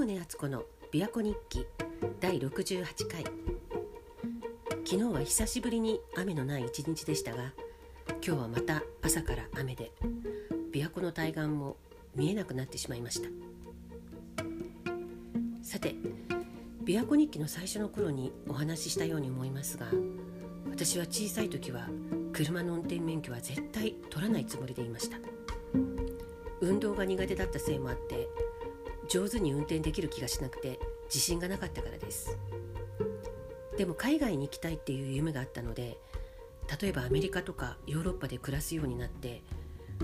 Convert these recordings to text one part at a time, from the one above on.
宗敦子の琵琶湖日記第68回。昨日は久しぶりに雨のない一日でしたが今日はまた朝から雨で琵琶湖の対岸も見えなくなってしまいました。さて琵琶湖日記の最初の頃にお話ししたように思いますが私は小さい時は車の運転免許は絶対取らないつもりでいました。運動が苦手だったせいもあって上手に運転できる気がしなくて自信がなかったからです。でも海外に行きたいっていう夢があったので例えばアメリカとかヨーロッパで暮らすようになって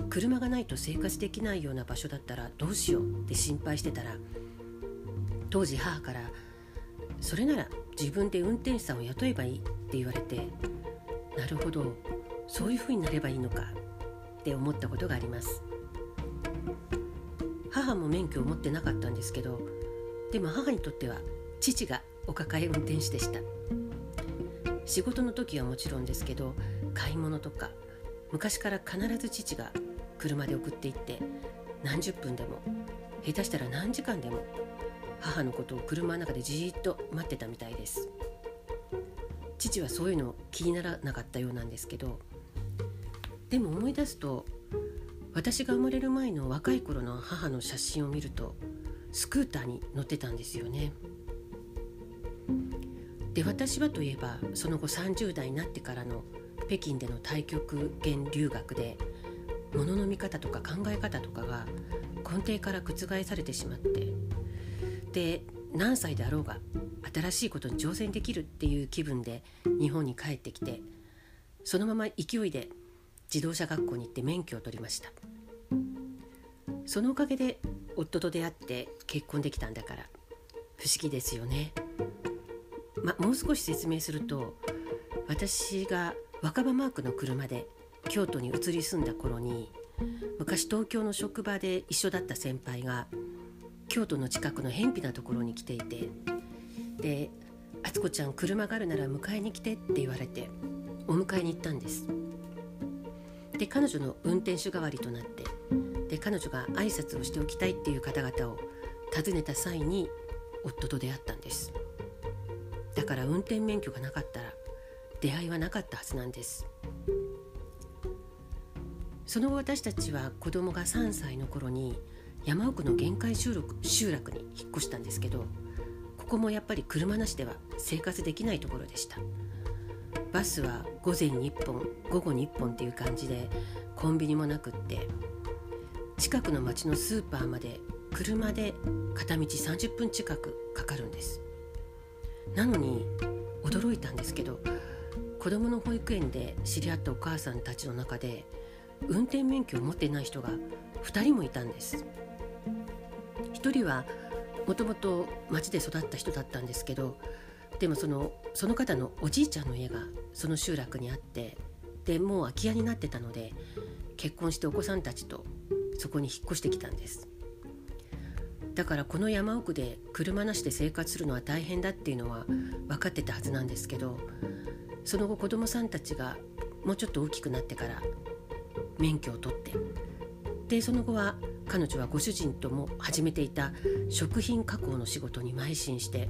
車がないと生活できないような場所だったらどうしようって心配してたら当時母から「それなら自分で運転手さんを雇えばいい」って言われてなるほどそういうふうになればいいのかって思ったことがあります。母も免許を持ってなかったんですけどでも母にとっては父がお抱え運転手でした。仕事の時はもちろんですけど買い物とか昔から必ず父が車で送っていって何十分でも下手したら何時間でも母のことを車の中でじーっと待ってたみたいです。父はそういうの気にならなかったようなんですけどでも思い出すと私が生まれる前の若い頃の母の写真を見るとスクーターに乗ってたんですよね。で私はといえばその後30代になってからの北京での太極拳留学で物の見方とか考え方とかが根底から覆されてしまってで何歳であろうが新しいことに挑戦できるっていう気分で日本に帰ってきてそのまま勢いで自動車学校に行って免許を取りましたそのおかげで夫と出会って結婚できたんだから。不思議ですよね、ま、もう少し説明すると私が若葉マークの車で京都に移り住んだ頃に昔東京の職場で一緒だった先輩が京都の近くの偏僻なところに来ていてで「敦子ちゃん車があるなら迎えに来て」って言われてお迎えに行ったんです。で彼女の運転手代わりとなってで彼女が挨拶をしておきたいっていう方々を訪ねた際に夫と出会ったんです。だから運転免許がなかったら出会いはなかったはずなんです。その後私たちは子供が3歳の頃に山奥の限界集落集落に引っ越したんですけどここもやっぱり車なしでは生活できないところでした。バスは午前に1本午後に1本っていう感じでコンビニもなくって近くの町のスーパーまで車で片道30分近くかかるんです。なのに驚いたんですけど子供の保育園で知り合ったお母さんたちの中で運転免許を持ってない人が2人もいたんです。1人はもともと町で育った人だったんですけどでもそのその方のおじいちゃんの家がその集落にあってでもう空き家になってたので結婚してお子さんたちとそこに引っ越してきたんです。だからこの山奥で車なしで生活するのは大変だっていうのは分かってたはずなんですけどその後子供さんたちがもうちょっと大きくなってから免許を取ってでその後は彼女はご主人とも始めていた食品加工の仕事に邁進して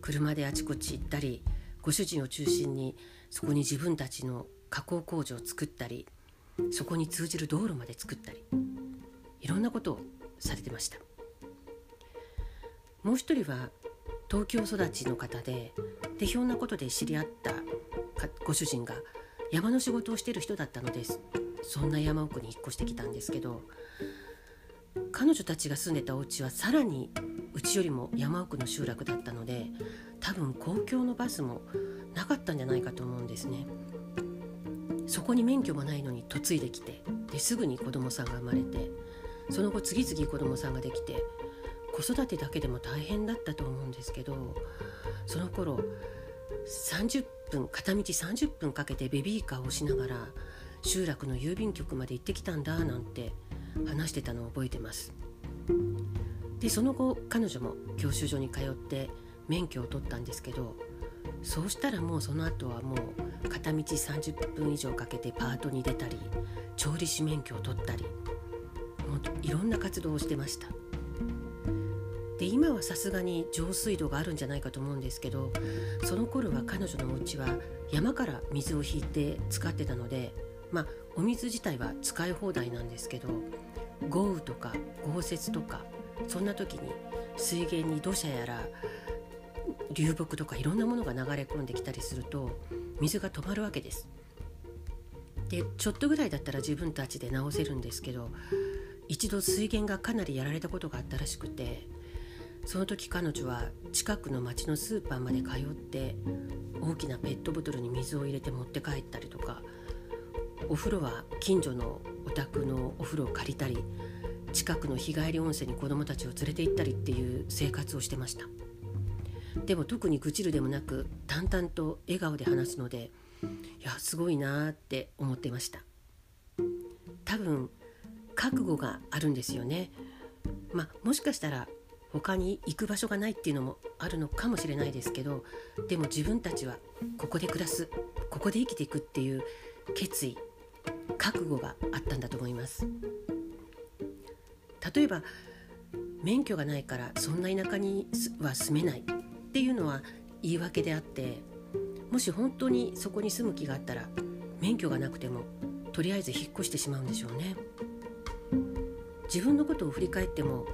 車であちこち行ったりご主人を中心にそこに自分たちの加工工場を作ったりそこに通じる道路まで作ったりいろんなことをされてました。もう一人は東京育ちの方ででひょんなことで知り合ったご主人が山の仕事をしている人だったのです。そんな山奥に引っ越してきたんですけど彼女たちが住んでたお家はさらにうちよりも山奥の集落だったので多分公共のバスもなかったんじゃないかと思うんですね。そこに免許もないのに嫁いできてですぐに子供さんが生まれてその後次々子供さんができて子育てだけでも大変だったと思うんですけどその頃30分片道30分かけてベビーカーをしながら集落の郵便局まで行ってきたんだなんて話してたのを覚えてます。でその後彼女も教習所に通って免許を取ったんですけどそうしたらもうその後はもう片道30分以上かけてパートに出たり調理師免許を取ったりもういろんな活動をしてました。で今はさすがに上水道があるんじゃないかと思うんですけどその頃は彼女のお家は山から水を引いて使ってたのでまあお水自体は使い放題なんですけど豪雨とか豪雪とかそんな時に水源に土砂やら流木とかいろんなものが流れ込んできたりすると水が止まるわけです。でちょっとぐらいだったら自分たちで直せるんですけど一度水源がかなりやられたことがあったらしくてその時彼女は近くの町のスーパーまで通って大きなペットボトルに水を入れて持って帰ったりとかお風呂は近所のお宅のお風呂を借りたり近くの日帰り温泉に子どもたちを連れて行ったりっていう生活をしてましたでも特に愚痴るでもなく淡々と笑顔で話すのでいやすごいなって思ってました。多分覚悟があるんですよね。まあもしかしたら他に行く場所がないっていうのもあるのかもしれないですけどでも自分たちはここで暮らすここで生きていくっていう決意覚悟があったんだと思います。例えば免許がないからそんな田舎には住めない。っていうのは言い訳であってもし本当にそこに住む気があったら免許がなくてもとりあえず引っ越してしまうんでしょうね。自分のことを振り返っても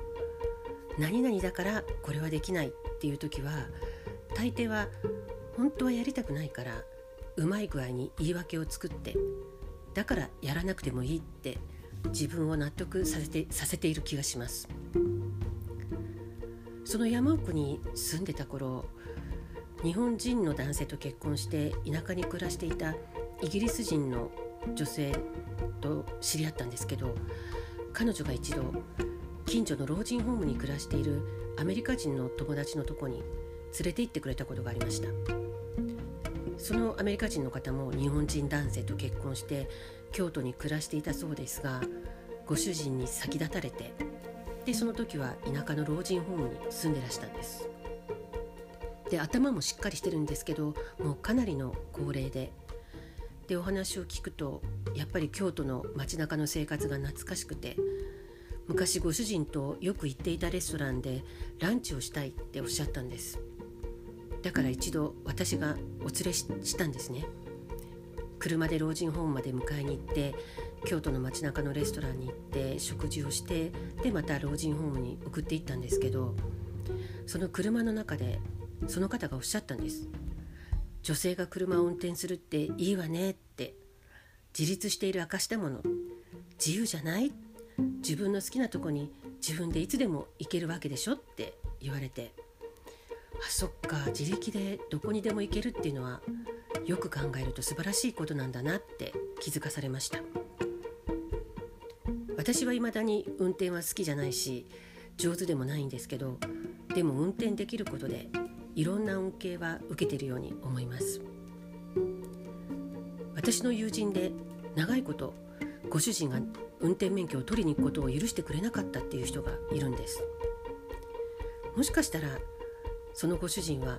何々だからこれはできないっていう時は大抵は本当はやりたくないからうまい具合に言い訳を作ってだからやらなくてもいいって自分を納得させてさせている気がします。その山奥に住んでた頃日本人の男性と結婚して田舎に暮らしていたイギリス人の女性と知り合ったんですけど彼女が一度近所の老人ホームに暮らしているアメリカ人の友達のとこに連れて行ってくれたことがありました。そのアメリカ人の方も日本人男性と結婚して京都に暮らしていたそうですがご主人に先立たれてでその時は田舎の老人ホームに住んでらしたんです。で頭もしっかりしてるんですけどもうかなりの高齢で。でお話を聞くとやっぱり京都の街中の生活が懐かしくて昔ご主人とよく行っていたレストランでランチをしたいっておっしゃったんです。だから一度私がお連れしたんですね。車で老人ホームまで迎えに行って京都の街中のレストランに行って食事をしてでまた老人ホームに送っていったんですけどその車の中でその方がおっしゃったんです。女性が車を運転するっていいわねって自立している証だもの。自由じゃない？自分の好きなとこに自分でいつでも行けるわけでしょって言われて。あそっか自力でどこにでも行けるっていうのはよく考えると素晴らしいことなんだなって気づかされました。私は未だに運転は好きじゃないし上手でもないんですけどでも運転できることでいろんな恩恵は受けてるように思います。私の友人で長いことご主人が運転免許を取りに行くことを許してくれなかったっていう人がいるんです。もしかしたらそのご主人は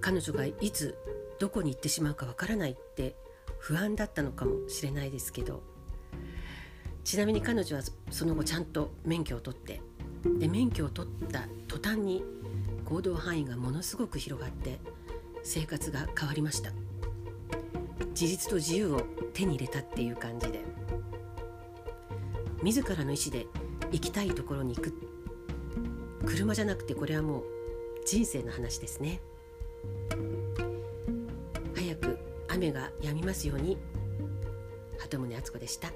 彼女がいつどこに行ってしまうかわからないって不安だったのかもしれないですけどちなみに彼女はその後ちゃんと免許を取ってで免許を取った途端に行動範囲がものすごく広がって生活が変わりました。自立と自由を手に入れたっていう感じで。自らの意思で行きたいところに行く。車じゃなくてこれはもう人生の話ですね。早く雨が止みますように。鳩宗敦子でした。